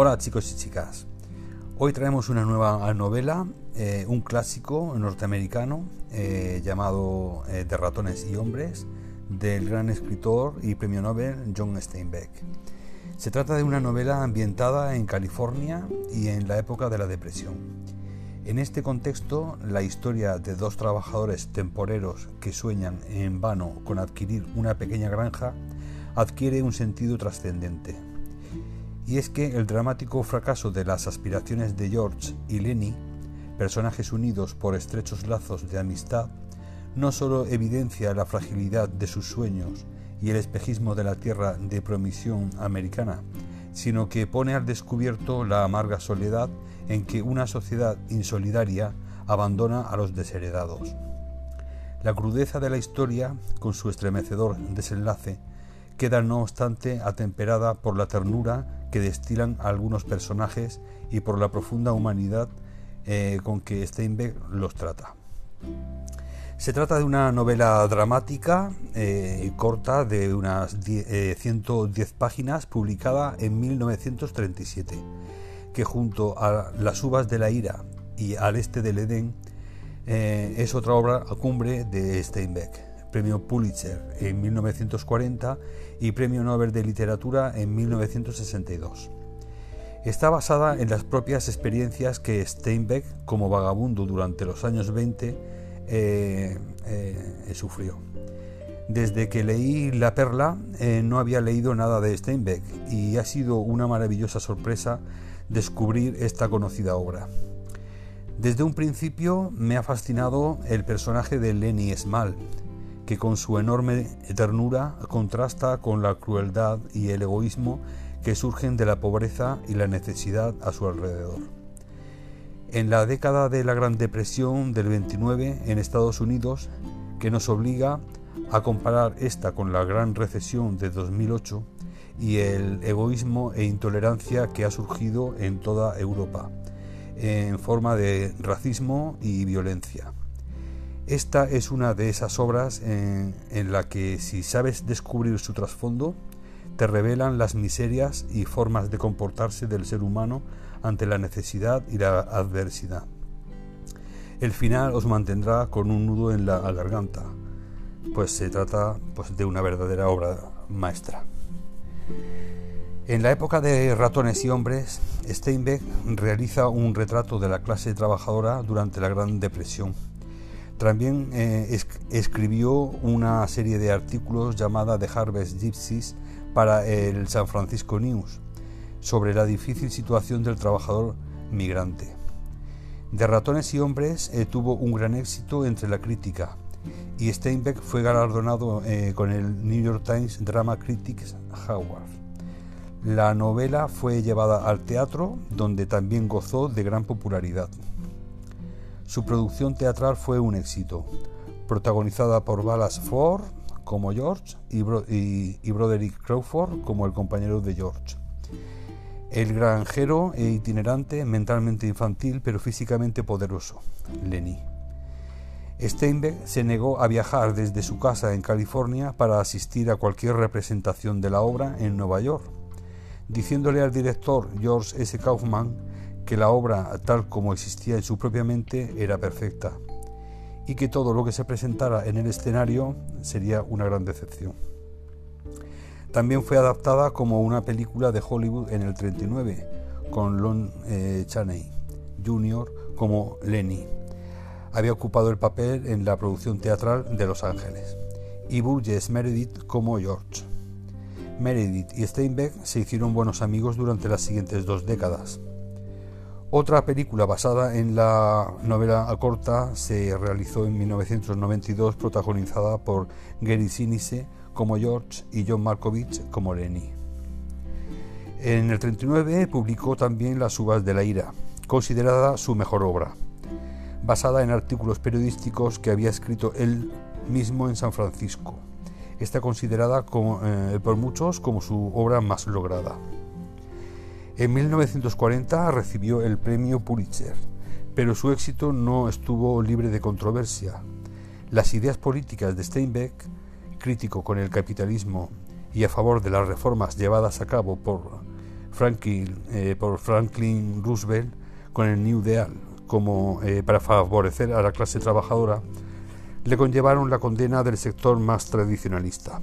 Hola chicos y chicas. Hoy traemos una nueva novela, eh, un clásico norteamericano eh, llamado eh, De ratones y hombres del gran escritor y premio Nobel John Steinbeck. Se trata de una novela ambientada en California y en la época de la depresión. En este contexto, la historia de dos trabajadores temporeros que sueñan en vano con adquirir una pequeña granja adquiere un sentido trascendente. Y es que el dramático fracaso de las aspiraciones de George y Lenny, personajes unidos por estrechos lazos de amistad, no solo evidencia la fragilidad de sus sueños y el espejismo de la tierra de promisión americana, sino que pone al descubierto la amarga soledad en que una sociedad insolidaria abandona a los desheredados. La crudeza de la historia, con su estremecedor desenlace, queda no obstante atemperada por la ternura que destilan algunos personajes y por la profunda humanidad eh, con que Steinbeck los trata. Se trata de una novela dramática eh, corta de unas 110 eh, páginas publicada en 1937, que junto a Las uvas de la ira y Al este del Edén es otra obra a cumbre de Steinbeck, premio Pulitzer en 1940 y premio Nobel de Literatura en 1962. Está basada en las propias experiencias que Steinbeck, como vagabundo durante los años 20, eh, eh, sufrió. Desde que leí La Perla eh, no había leído nada de Steinbeck y ha sido una maravillosa sorpresa descubrir esta conocida obra. Desde un principio me ha fascinado el personaje de Lenny Small, que con su enorme ternura contrasta con la crueldad y el egoísmo que surgen de la pobreza y la necesidad a su alrededor. En la década de la Gran Depresión del 29 en Estados Unidos, que nos obliga a comparar esta con la Gran Recesión de 2008 y el egoísmo e intolerancia que ha surgido en toda Europa, en forma de racismo y violencia. Esta es una de esas obras en, en la que si sabes descubrir su trasfondo, te revelan las miserias y formas de comportarse del ser humano ante la necesidad y la adversidad. El final os mantendrá con un nudo en la garganta, pues se trata pues, de una verdadera obra maestra. En la época de Ratones y Hombres, Steinbeck realiza un retrato de la clase trabajadora durante la Gran Depresión. También eh, escribió una serie de artículos llamada The Harvest Gypsies para el San Francisco News, sobre la difícil situación del trabajador migrante. De ratones y hombres eh, tuvo un gran éxito entre la crítica y Steinbeck fue galardonado eh, con el New York Times Drama Critics Award. La novela fue llevada al teatro donde también gozó de gran popularidad. Su producción teatral fue un éxito, protagonizada por Ballas Ford como George y, y Broderick Crawford como el compañero de George. El granjero e itinerante, mentalmente infantil pero físicamente poderoso, Lenny. Steinbeck se negó a viajar desde su casa en California para asistir a cualquier representación de la obra en Nueva York, diciéndole al director George S. Kaufman que la obra tal como existía en su propia mente era perfecta y que todo lo que se presentara en el escenario sería una gran decepción. También fue adaptada como una película de Hollywood en el 39, con Lon eh, Chaney Jr. como Lenny. Había ocupado el papel en la producción teatral de Los Ángeles. Y Burgess Meredith como George. Meredith y Steinbeck se hicieron buenos amigos durante las siguientes dos décadas. Otra película basada en la novela corta se realizó en 1992 protagonizada por Gary Sinise como George y John Malkovich como Lenny. En el 39 publicó también Las uvas de la ira, considerada su mejor obra, basada en artículos periodísticos que había escrito él mismo en San Francisco. Está considerada eh, por muchos como su obra más lograda. En 1940 recibió el premio Pulitzer, pero su éxito no estuvo libre de controversia. Las ideas políticas de Steinbeck crítico con el capitalismo y a favor de las reformas llevadas a cabo por Franklin, eh, Roosevelt con el New Deal como eh, para favorecer a la clase trabajadora, le conllevaron la condena del sector más tradicionalista,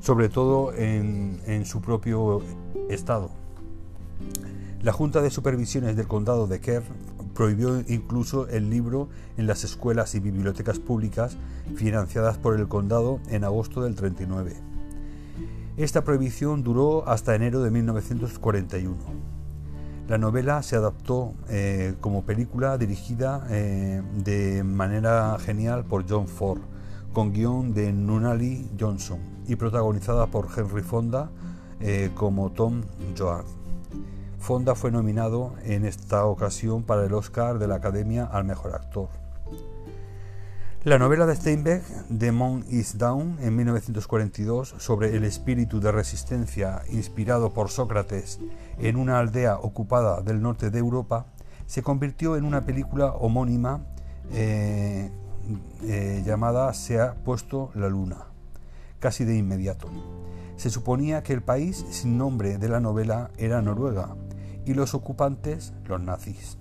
sobre todo en su propio estado. La Junta de Supervisiones del Condado de Kerr prohibió incluso el libro en las escuelas y bibliotecas públicas financiadas por el condado en agosto del 39. Esta prohibición duró hasta enero de 1941. La novela se adaptó eh, como película dirigida eh, de manera genial por John Ford, con guion de Nunnally Johnson y protagonizada por Henry Fonda eh, como Tom Joad. Fonda fue nominado en esta ocasión para el Oscar de la Academia al Mejor Actor. La novela de Steinbeck, The Moon is Down, en 1942, sobre el espíritu de resistencia inspirado por Sócrates en una aldea ocupada del norte de Europa, se convirtió en una película homónima eh, eh, llamada Se ha puesto la luna, casi de inmediato. Se suponía que el país sin nombre de la novela era Noruega y los ocupantes los nazis.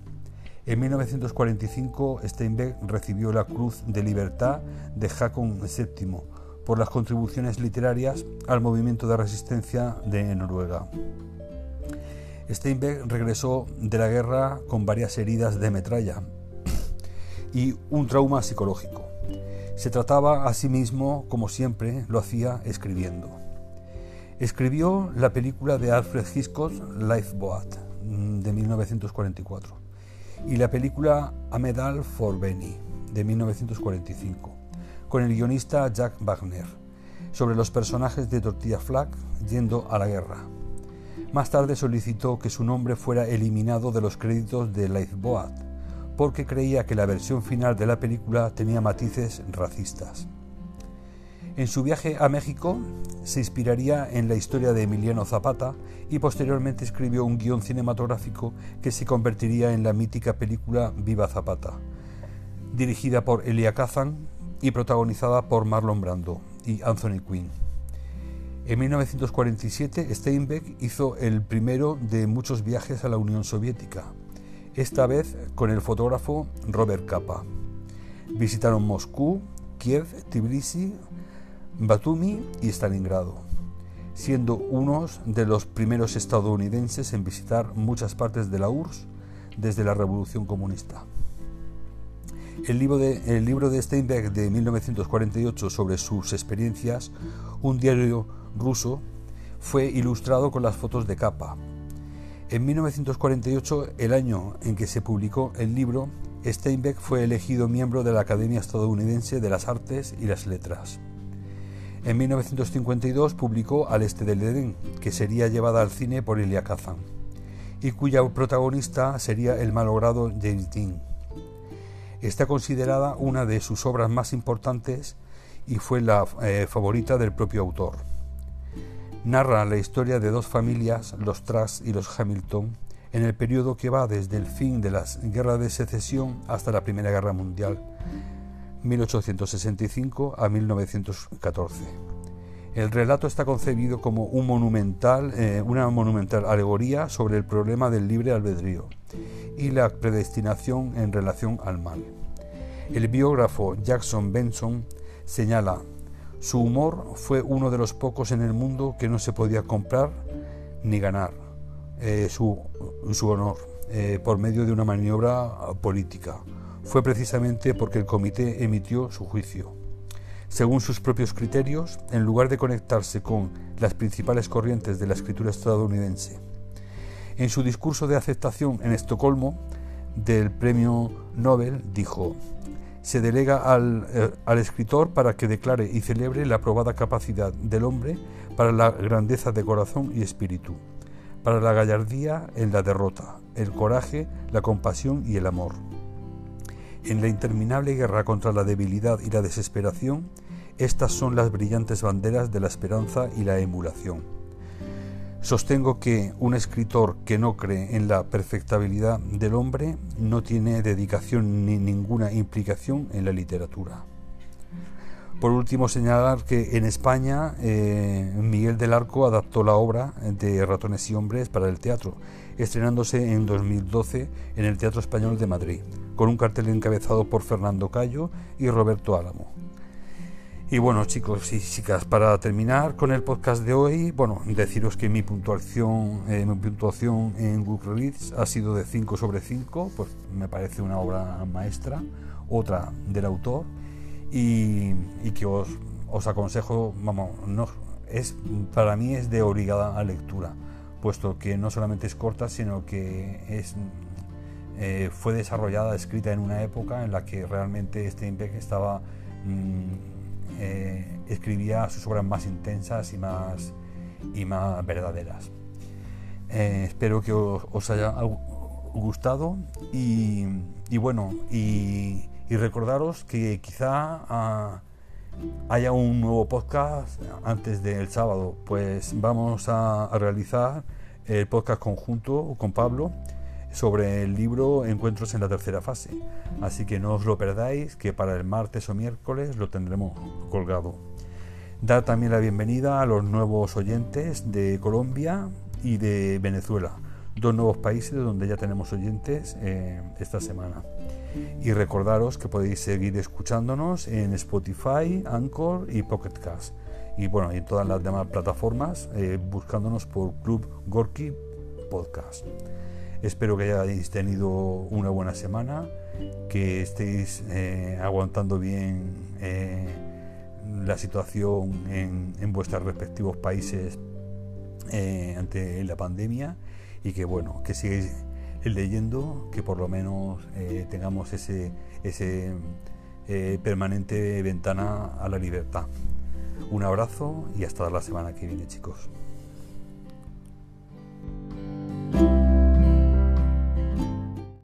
En 1945 Steinbeck recibió la Cruz de Libertad de Hakon VII por las contribuciones literarias al movimiento de resistencia de Noruega. Steinbeck regresó de la guerra con varias heridas de metralla y un trauma psicológico. Se trataba a sí mismo, como siempre lo hacía, escribiendo. Escribió la película de Alfred Hitchcock, Lifeboat, de 1944 y la película A Medal for Benny de 1945 con el guionista Jack Wagner sobre los personajes de Tortilla Flack yendo a la guerra. Más tarde solicitó que su nombre fuera eliminado de los créditos de Lifeboat porque creía que la versión final de la película tenía matices racistas. En su viaje a México se inspiraría en la historia de Emiliano Zapata y posteriormente escribió un guion cinematográfico que se convertiría en la mítica película Viva Zapata, dirigida por Elia Kazan y protagonizada por Marlon Brando y Anthony Quinn. En 1947 Steinbeck hizo el primero de muchos viajes a la Unión Soviética, esta vez con el fotógrafo Robert Capa. Visitaron Moscú, Kiev, Tbilisi, Batumi y Stalingrado, siendo unos de los primeros estadounidenses en visitar muchas partes de la URSS desde la Revolución Comunista. El libro, de, el libro de Steinbeck de 1948 sobre sus experiencias, un diario ruso, fue ilustrado con las fotos de capa. En 1948, el año en que se publicó el libro, Steinbeck fue elegido miembro de la Academia Estadounidense de las Artes y las Letras. En 1952 publicó Al este del Edén, que sería llevada al cine por Elia Kazan, y cuya protagonista sería el malogrado James Dean. Está considerada una de sus obras más importantes y fue la eh, favorita del propio autor. Narra la historia de dos familias, los Truss y los Hamilton, en el periodo que va desde el fin de la Guerra de Secesión hasta la Primera Guerra Mundial, 1865 a 1914. El relato está concebido como un monumental, eh, una monumental alegoría sobre el problema del libre albedrío y la predestinación en relación al mal. El biógrafo Jackson Benson señala, su humor fue uno de los pocos en el mundo que no se podía comprar ni ganar eh, su, su, honor eh, por medio de una maniobra política fue precisamente porque el comité emitió su juicio. Según sus propios criterios, en lugar de conectarse con las principales corrientes de la escritura estadounidense. En su discurso de aceptación en Estocolmo del premio Nobel dijo, se delega al, eh, al, escritor para que declare y celebre la probada capacidad del hombre para la grandeza de corazón y espíritu, para la gallardía en la derrota, el coraje, la compasión y el amor. En la interminable guerra contra la debilidad y la desesperación, estas son las brillantes banderas de la esperanza y la emulación. Sostengo que un escritor que no cree en la perfectabilidad del hombre no tiene dedicación ni ninguna implicación en la literatura. Por último, señalar que en España eh, Miguel del Arco adaptó la obra de Ratones y Hombres para el teatro, estrenándose en 2012 en el Teatro Español de Madrid, con un cartel encabezado por Fernando Cayo y Roberto Álamo. Y bueno, chicos y chicas, para terminar con el podcast de hoy, bueno, deciros que mi puntuación, eh, mi puntuación en Google Reads ha sido de 5 sobre 5, pues me parece una obra maestra, otra del autor, y, que os, os, aconsejo, vamos, no, es, para mí es de obligada lectura, puesto que no solamente es corta, sino que es, eh, fue desarrollada, escrita en una época en la que realmente Steinbeck estaba... Mm, eh, escribía sus obras más intensas y más, y más verdaderas. Eh, espero que os, haya gustado y, bueno, y, recordaros que quizá ah, haya un nuevo podcast antes del sábado, pues vamos a realizar el podcast conjunto con Pablo sobre el libro Encuentros en la tercera fase. Así que no os lo perdáis, que para el martes o miércoles lo tendremos colgado. Dar también la bienvenida a los nuevos oyentes de Colombia y de Venezuela, dos nuevos países donde ya tenemos oyentes eh, esta semana. Y recordaros que podéis seguir escuchándonos en Spotify, Anchor y Pocket Cast. Y bueno, en todas las demás plataformas, eh, buscándonos por Club Gorky Podcast. Espero que hayáis tenido una buena semana, que estéis eh, aguantando bien la situación en, vuestros respectivos países ante la pandemia y que bueno, que sigáis leyendo, que por lo menos tengamos ese, ese permanente ventana a la libertad. Un abrazo y hasta la semana que viene chicos.